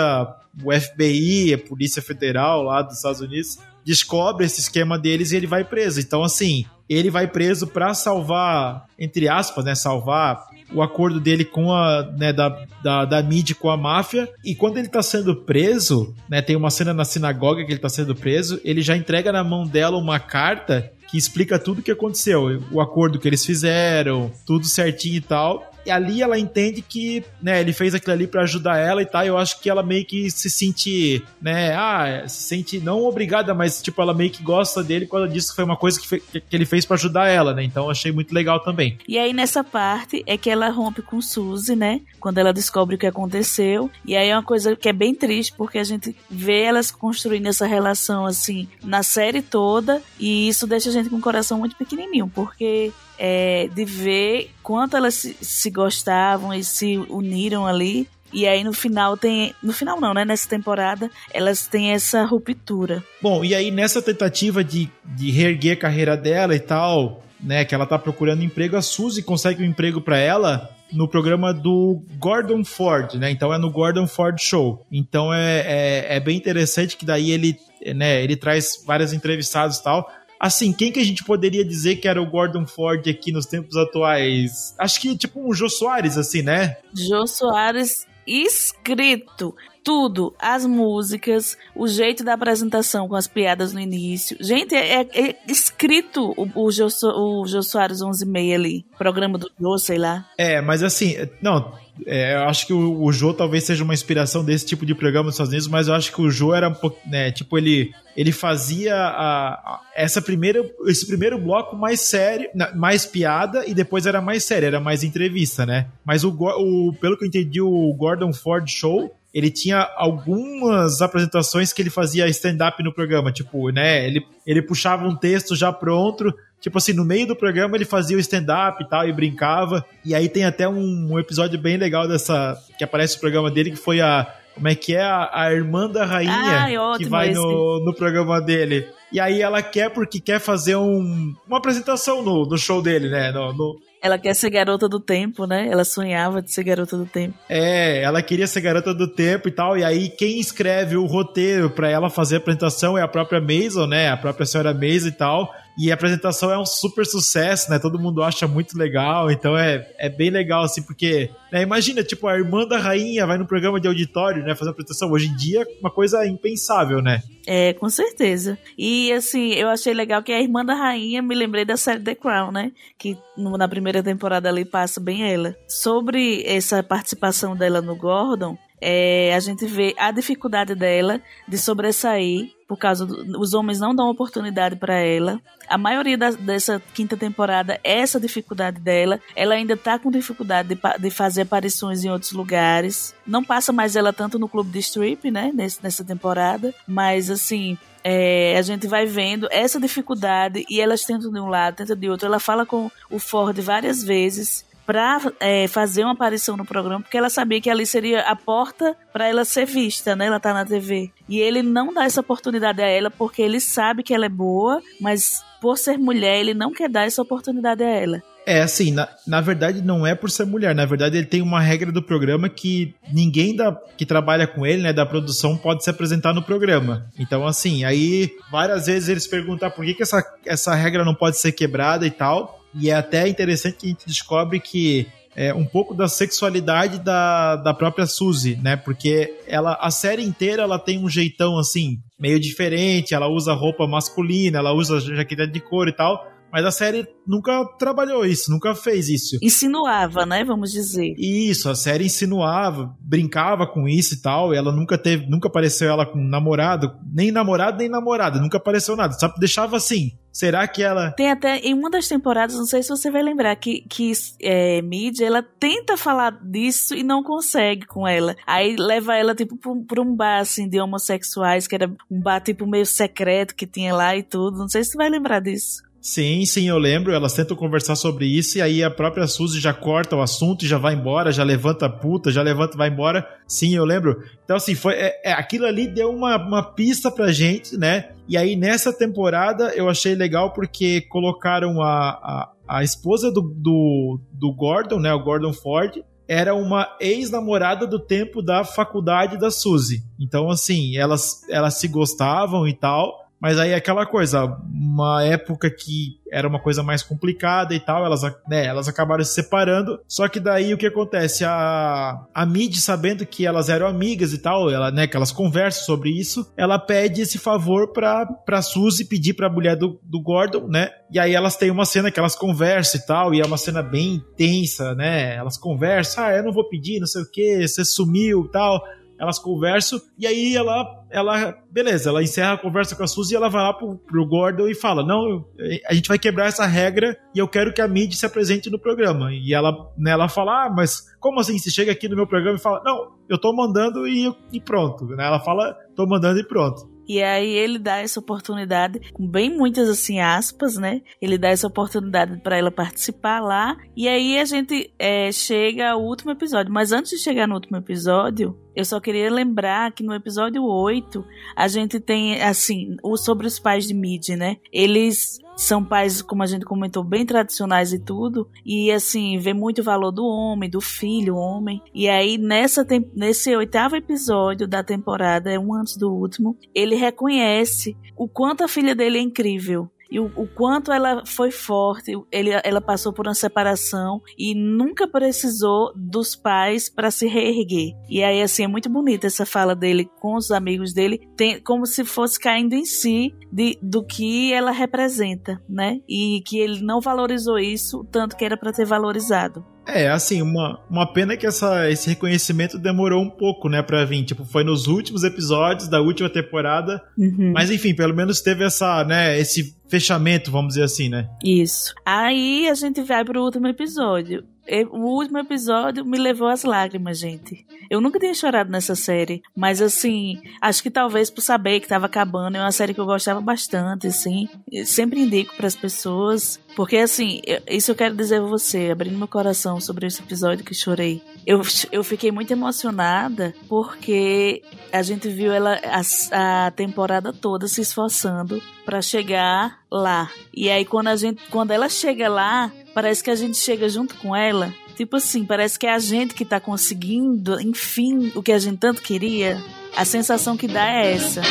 o FBI, a Polícia Federal lá dos Estados Unidos, descobre esse esquema deles e ele vai preso. Então, assim, ele vai preso para salvar, entre aspas, né? Salvar o acordo dele com a, né, da, da, da MIDI com a máfia. E quando ele tá sendo preso, né, tem uma cena na sinagoga que ele tá sendo preso, ele já entrega na mão dela uma carta que explica tudo o que aconteceu, o acordo que eles fizeram, tudo certinho e tal. E ali ela entende que, né, ele fez aquilo ali para ajudar ela e tal. Eu acho que ela meio que se sente, né, ah, se sente não obrigada, mas tipo, ela meio que gosta dele quando disso que foi uma coisa que, fe que ele fez para ajudar ela, né? Então achei muito legal também. E aí nessa parte é que ela rompe com Suzy, né? Quando ela descobre o que aconteceu. E aí é uma coisa que é bem triste, porque a gente vê elas construindo essa relação assim na série toda. E isso deixa a gente com o coração muito pequenininho, porque é, de ver quanto elas se, se gostavam e se uniram ali. E aí no final tem. No final não, né? Nessa temporada, elas têm essa ruptura. Bom, e aí nessa tentativa de, de reerguer a carreira dela e tal, né? Que ela tá procurando emprego, a Suzy consegue um emprego para ela no programa do Gordon Ford, né? Então é no Gordon Ford Show. Então é, é, é bem interessante que daí ele, né, ele traz vários entrevistados e tal. Assim, quem que a gente poderia dizer que era o Gordon Ford aqui nos tempos atuais? Acho que tipo um Jô Soares, assim, né? Jô Soares escrito tudo, as músicas, o jeito da apresentação com as piadas no início. Gente, é, é escrito o, o, Jô, o Jô Soares 11 e meia ali, programa do Jô, sei lá. É, mas assim, não, é, eu acho que o, o Jô talvez seja uma inspiração desse tipo de programa nos Estados Unidos, mas eu acho que o Jô era um pouco, né, tipo, ele, ele fazia a, a, essa primeira, esse primeiro bloco mais sério, mais piada, e depois era mais sério, era mais entrevista, né? Mas o, o pelo que eu entendi, o Gordon Ford Show, ele tinha algumas apresentações que ele fazia stand-up no programa, tipo, né, ele, ele puxava um texto já pronto, tipo assim, no meio do programa ele fazia o stand-up e tal, e brincava, e aí tem até um, um, episódio bem legal dessa, que aparece no programa dele, que foi a, como é que é, a, a irmã da rainha, Ai, que vai no, no programa dele. E aí ela quer porque quer fazer um, uma apresentação no, no show dele, né, no, no ela quer ser garota do tempo, né? Ela sonhava de ser garota do tempo. É, ela queria ser garota do tempo e tal. E aí, quem escreve o roteiro para ela fazer a apresentação é a própria Maisel, né? A própria senhora Maisel e tal. E a apresentação é um super sucesso, né? Todo mundo acha muito legal, então é, é bem legal, assim, porque, né, imagina, tipo, a irmã da rainha vai no programa de auditório, né, fazer uma apresentação. Hoje em dia, uma coisa impensável, né? É, com certeza. E, assim, eu achei legal que a irmã da rainha, me lembrei da série The Crown, né? Que na primeira temporada ali passa bem ela. Sobre essa participação dela no Gordon, é, a gente vê a dificuldade dela de sobressair por causa dos homens não dão oportunidade para ela. A maioria da, dessa quinta temporada é essa dificuldade dela. Ela ainda tá com dificuldade de, de, fazer aparições em outros lugares. Não passa mais ela tanto no clube de strip, né, nesse, nessa temporada, mas assim, é, a gente vai vendo essa dificuldade e elas tentam de um lado, tentam de outro. Ela fala com o Ford várias vezes para é, fazer uma aparição no programa, porque ela sabia que ali seria a porta para ela ser vista, né? Ela tá na TV. E ele não dá essa oportunidade a ela porque ele sabe que ela é boa, mas por ser mulher, ele não quer dar essa oportunidade a ela. É, assim, na, na verdade não é por ser mulher, na verdade ele tem uma regra do programa que ninguém da, que trabalha com ele, né, da produção, pode se apresentar no programa. Então, assim, aí várias vezes eles perguntam por que, que essa, essa regra não pode ser quebrada e tal. E é até interessante que a gente descobre que é, um pouco da sexualidade da, da própria Suzy, né? Porque ela, a série inteira ela tem um jeitão assim, meio diferente, ela usa roupa masculina, ela usa jaqueta de couro e tal. Mas a série nunca trabalhou isso, nunca fez isso. Insinuava, né? Vamos dizer. Isso, a série insinuava, brincava com isso e tal. E ela nunca teve, nunca apareceu ela com namorado, nem namorado, nem namorada, nunca apareceu nada. Só deixava assim. Será que ela. Tem até em uma das temporadas, não sei se você vai lembrar, que, que é, mídia ela tenta falar disso e não consegue com ela. Aí leva ela, tipo, pra um, pra um bar assim de homossexuais, que era um bar, tipo, meio secreto que tinha lá e tudo. Não sei se você vai lembrar disso. Sim, sim, eu lembro. Elas tentam conversar sobre isso e aí a própria Suzy já corta o assunto e já vai embora, já levanta a puta, já levanta vai embora. Sim, eu lembro. Então, assim, foi, é, é, aquilo ali deu uma, uma pista pra gente, né? E aí nessa temporada eu achei legal porque colocaram a, a, a esposa do, do, do Gordon, né? O Gordon Ford, era uma ex-namorada do tempo da faculdade da Suzy. Então, assim, elas, elas se gostavam e tal. Mas aí é aquela coisa, uma época que era uma coisa mais complicada e tal, elas, né, elas acabaram se separando. Só que daí o que acontece? A, a Mid, sabendo que elas eram amigas e tal, ela, né, que elas conversam sobre isso, ela pede esse favor pra, pra Suzy pedir pra mulher do, do Gordon, né? E aí elas têm uma cena que elas conversam e tal, e é uma cena bem tensa, né? Elas conversam, ah, eu não vou pedir, não sei o que, você sumiu e tal elas conversam, e aí ela, ela, beleza, ela encerra a conversa com a Suzy e ela vai lá pro, pro Gordon e fala: Não, a gente vai quebrar essa regra e eu quero que a Mid se apresente no programa. E ela, né, ela fala: Ah, mas como assim? Você chega aqui no meu programa e fala: Não, eu tô mandando e, e pronto. Né? Ela fala: Tô mandando e pronto. E aí ele dá essa oportunidade, com bem muitas assim aspas, né? Ele dá essa oportunidade para ela participar lá. E aí a gente é, chega ao último episódio. Mas antes de chegar no último episódio, eu só queria lembrar que no episódio 8 a gente tem assim, o sobre os pais de Mid, né? Eles são pais, como a gente comentou, bem tradicionais e tudo. E assim, vê muito valor do homem, do filho, homem. E aí, nessa, nesse oitavo episódio da temporada, é um antes do último, ele reconhece o quanto a filha dele é incrível e o, o quanto ela foi forte. Ele, ela passou por uma separação e nunca precisou dos pais para se reerguer. E aí, assim, é muito bonita essa fala dele com os amigos dele, tem, como se fosse caindo em si de, do que ela representa, né? E que ele não valorizou isso tanto que era para ter valorizado. É, assim, uma, uma pena que essa, esse reconhecimento demorou um pouco, né, pra vir. Tipo, foi nos últimos episódios da última temporada. Uhum. Mas enfim, pelo menos teve essa, né, esse fechamento, vamos dizer assim, né? Isso. Aí a gente vai pro último episódio o último episódio me levou às lágrimas, gente. Eu nunca tinha chorado nessa série, mas assim, acho que talvez por saber que tava acabando, é uma série que eu gostava bastante, assim. Eu sempre indico para as pessoas, porque assim, isso eu quero dizer a você, abrindo meu coração sobre esse episódio que chorei. Eu, eu fiquei muito emocionada porque a gente viu ela a, a temporada toda se esforçando para chegar lá. E aí quando a gente, quando ela chega lá, parece que a gente chega junto com ela. Tipo assim, parece que é a gente que tá conseguindo, enfim, o que a gente tanto queria. A sensação que dá é essa.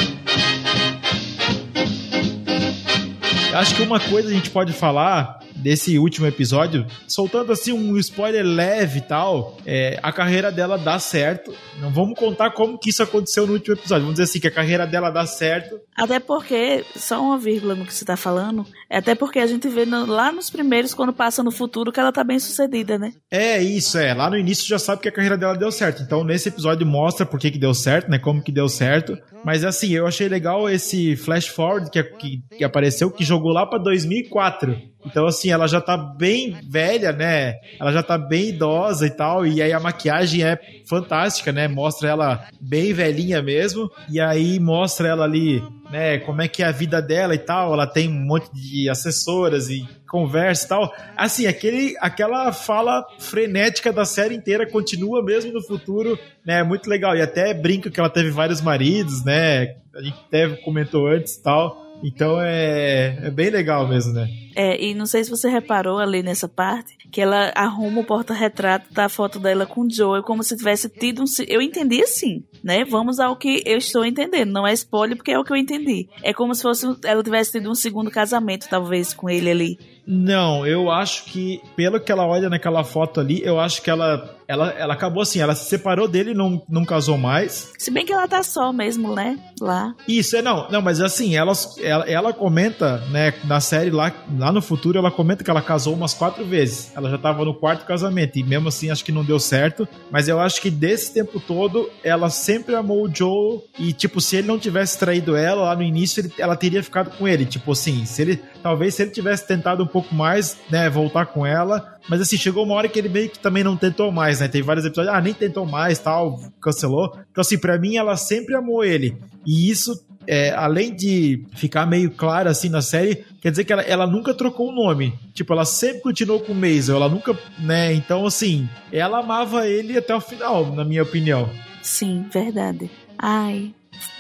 Acho que uma coisa a gente pode falar desse último episódio, soltando assim um spoiler leve e tal, é, a carreira dela dá certo. Não vamos contar como que isso aconteceu no último episódio. Vamos dizer assim, que a carreira dela dá certo. Até porque, só uma vírgula no que você tá falando, é até porque a gente vê no, lá nos primeiros, quando passa no futuro, que ela tá bem sucedida, né? É, isso, é. Lá no início já sabe que a carreira dela deu certo. Então, nesse episódio mostra por que, que deu certo, né? Como que deu certo. Mas assim, eu achei legal esse flash forward que, que, que apareceu, que jogou lá pra 2004. Então, assim, ela já tá bem velha, né? Ela já tá bem idosa e tal. E aí a maquiagem é fantástica, né? Mostra ela bem velhinha mesmo. E aí mostra ela ali, né? Como é que é a vida dela e tal. Ela tem um monte de assessoras e conversa e tal. Assim, aquele, aquela fala frenética da série inteira continua mesmo no futuro, né? Muito legal. E até brinca que ela teve vários maridos, né? A gente até comentou antes e tal. Então é, é bem legal mesmo, né? É, e não sei se você reparou ali nessa parte, que ela arruma o porta-retrato da foto dela com o Joel, como se tivesse tido um. Eu entendi assim, né? Vamos ao que eu estou entendendo. Não é spoiler, porque é o que eu entendi. É como se fosse ela tivesse tido um segundo casamento, talvez, com ele ali. Não, eu acho que, pelo que ela olha naquela foto ali, eu acho que ela, ela, ela acabou assim, ela se separou dele e não, não casou mais. Se bem que ela tá só mesmo, né? Lá. Isso, é, não, não, mas assim, ela, ela, ela comenta, né, na série lá, lá no futuro, ela comenta que ela casou umas quatro vezes. Ela já tava no quarto casamento, e mesmo assim acho que não deu certo. Mas eu acho que desse tempo todo, ela sempre amou o Joe, e tipo, se ele não tivesse traído ela lá no início, ele, ela teria ficado com ele. Tipo assim, se ele, talvez se ele tivesse tentado um pouco mais, né, voltar com ela. Mas assim, chegou uma hora que ele meio que também não tentou mais, né? Tem vários episódios, ah, nem tentou mais, tal, cancelou. Então assim, para mim ela sempre amou ele. E isso é, além de ficar meio claro assim na série, quer dizer que ela, ela nunca trocou o nome. Tipo, ela sempre continuou com o Maisel, ela nunca, né? Então, assim, ela amava ele até o final, na minha opinião. Sim, verdade. Ai,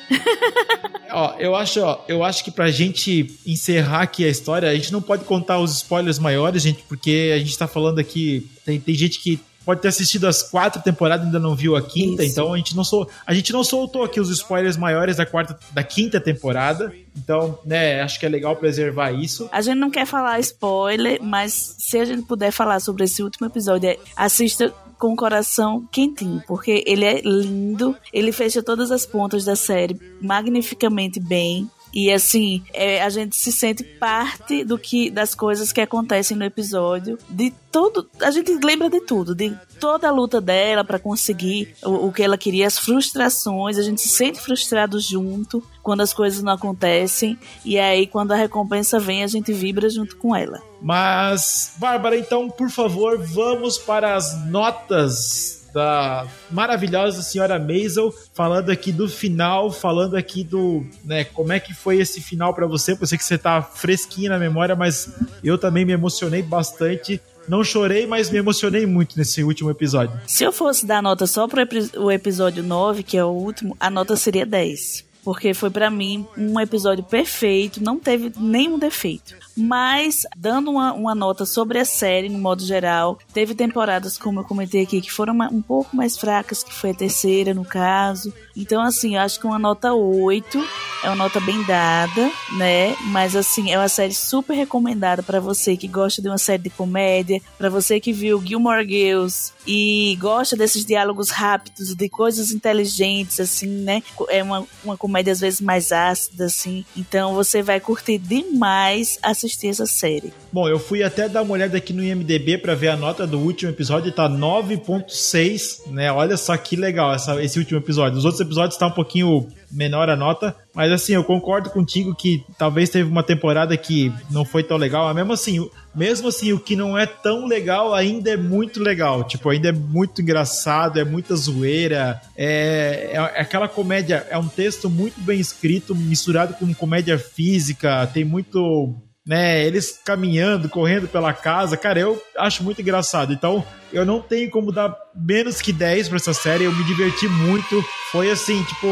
ó, eu acho, ó, eu acho que pra gente encerrar aqui a história, a gente não pode contar os spoilers maiores, gente, porque a gente tá falando aqui. Tem, tem gente que pode ter assistido as quatro temporadas e ainda não viu a quinta, Isso. então a gente não sol, a gente não soltou aqui os spoilers maiores da quarta da quinta temporada. Então, né, acho que é legal preservar isso. A gente não quer falar spoiler, mas se a gente puder falar sobre esse último episódio, é, assista com o coração quentinho, porque ele é lindo, ele fecha todas as pontas da série magnificamente bem. E assim, é, a gente se sente parte do que das coisas que acontecem no episódio, de todo, a gente lembra de tudo, de toda a luta dela para conseguir o, o, que ela queria, as frustrações, a gente se sente frustrado junto quando as coisas não acontecem, e aí quando a recompensa vem, a gente vibra junto com ela. Mas, Bárbara, então, por favor, vamos para as notas da maravilhosa senhora Maisel, falando aqui do final, falando aqui do, né, como é que foi esse final para você? Eu sei que você tá fresquinho na memória, mas eu também me emocionei bastante. Não chorei, mas me emocionei muito nesse último episódio. Se eu fosse dar nota só pro o episódio 9, que é o último, a nota seria 10 porque foi para mim um episódio perfeito, não teve nenhum defeito. Mas, dando uma, uma, nota sobre a série, no modo geral, teve temporadas, como eu comentei aqui, que foram um pouco mais fracas, que foi a terceira, no caso. Então, assim, eu acho que uma nota 8 é uma nota bem dada, né? Mas, assim, é uma série super recomendada para você que gosta de uma série de comédia, para você que viu Gilmore Girls e gosta desses diálogos rápidos, de coisas inteligentes, assim, né? É uma, uma comédia às vezes mais ácida, assim. Então, você vai curtir demais assistir essa série. Bom, eu fui até dar uma olhada aqui no IMDB para ver a nota do último episódio tá 9.6, né? Olha só que legal essa, esse último episódio. Os outros episódios tá um pouquinho menor a nota, mas assim, eu concordo contigo que talvez teve uma temporada que não foi tão legal, mas mesmo assim, mesmo assim, o que não é tão legal ainda é muito legal. Tipo, ainda é muito engraçado, é muita zoeira. É, é, é, aquela comédia, é um texto muito bem escrito, misturado com comédia física, tem muito né? Eles caminhando, correndo pela casa, cara, eu acho muito engraçado. Então, eu não tenho como dar menos que 10 pra essa série. Eu me diverti muito. Foi assim, tipo,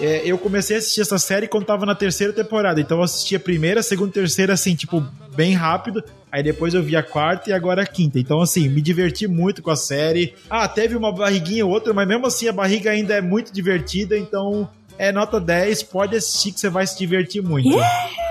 é, eu comecei a assistir essa série quando tava na terceira temporada. Então, eu assisti a primeira, segunda, terceira, assim, tipo, bem rápido. Aí depois eu vi a quarta e agora a quinta. Então, assim, me diverti muito com a série. Ah, teve uma barriguinha ou outra, mas mesmo assim a barriga ainda é muito divertida. Então, é nota 10. Pode assistir que você vai se divertir muito. Yeah!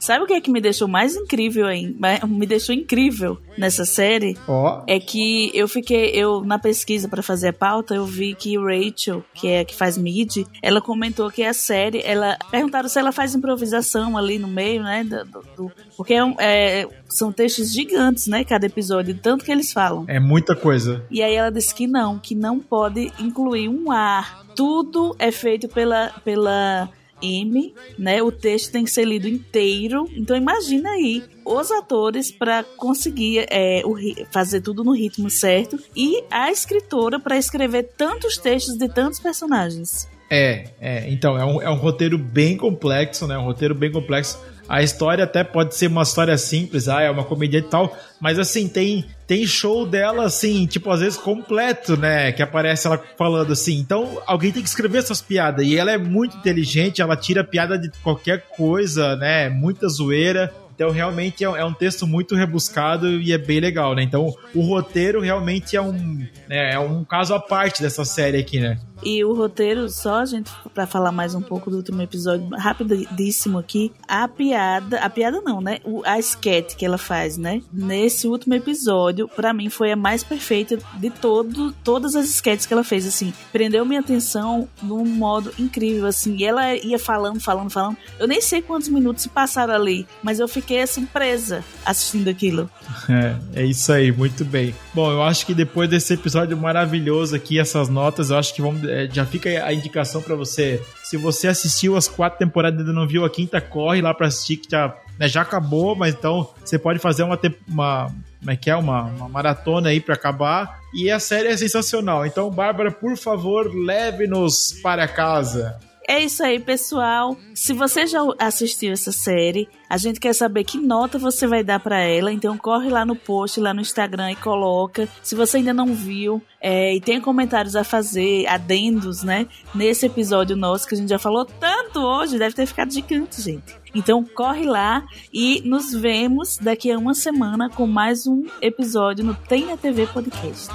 Sabe o que é que me deixou mais incrível aí? Me deixou incrível nessa série? Oh. É que eu fiquei, eu na pesquisa para fazer a pauta, eu vi que Rachel, que é a que faz mid, ela comentou que a série, ela perguntaram se ela faz improvisação ali no meio, né? Do, do, porque é, é, são textos gigantes, né? Cada episódio, tanto que eles falam. É muita coisa. E aí ela disse que não, que não pode incluir um ar. Tudo é feito pela, pela M, né? O texto tem que ser lido inteiro. Então imagina aí os atores para conseguir é, o, fazer tudo no ritmo certo e a escritora para escrever tantos textos de tantos personagens. É, é. Então, é um, é um roteiro bem complexo, né? Um roteiro bem complexo. A história até pode ser uma história simples, ah, é uma comédia e tal, mas assim, tem tem show dela assim, tipo, às vezes completo, né, que aparece ela falando assim. Então, alguém tem que escrever essas piadas e ela é muito inteligente, ela tira piada de qualquer coisa, né? Muita zoeira. Então, realmente é, é, um texto muito rebuscado e é bem legal, né? Então, o roteiro realmente é um, né, é um caso à parte dessa série aqui, né? E o roteiro, só a gente, para falar mais um pouco do último episódio, rapidíssimo aqui, a piada, a piada não, né? O, a sketch que ela faz, né? Nesse último episódio, para mim foi a mais perfeita de todo, todas as sketches que ela fez, assim. Prendeu minha atenção num modo incrível, assim. E ela ia falando, falando, falando. Eu nem sei quantos minutos se passaram ali, mas eu fiquei, assim, presa assistindo aquilo. É, é isso aí, muito bem. Bom, eu acho que depois desse episódio maravilhoso aqui, essas notas, eu acho que vamos é, já fica a indicação para você. Se você assistiu as quatro temporadas e ainda não viu a quinta, corre lá para assistir, que já, né, já acabou, mas então você pode fazer uma, uma como é que é? Uma, uma maratona aí para acabar. E a série é sensacional. Então, Bárbara, por favor, leve-nos para casa. É isso aí, pessoal. Se você já assistiu essa série, a gente quer saber que nota você vai dar para ela. Então corre lá no post, lá no Instagram e coloca. Se você ainda não viu é, e tem comentários a fazer, adendos, né? Nesse episódio nosso que a gente já falou tanto hoje, deve ter ficado gigante, gente. Então corre lá e nos vemos daqui a uma semana com mais um episódio no Tem na TV Podcast.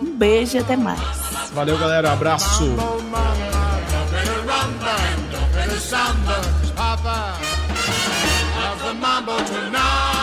Um beijo e até mais. Valeu, galera. Abraço. Papa of the mambo tonight.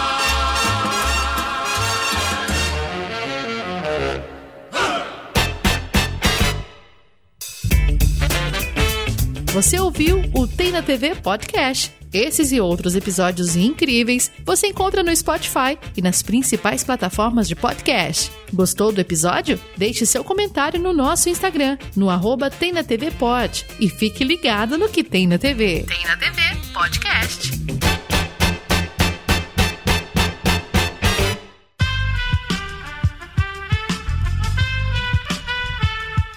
Você ouviu o Tem na TV Podcast. Esses e outros episódios incríveis você encontra no Spotify e nas principais plataformas de podcast. Gostou do episódio? Deixe seu comentário no nosso Instagram, no arroba Tem na TV Pod. E fique ligado no que tem na TV. Tem na TV Podcast.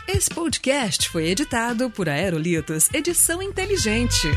Esse podcast foi editado por Aerolitos Edição Inteligente.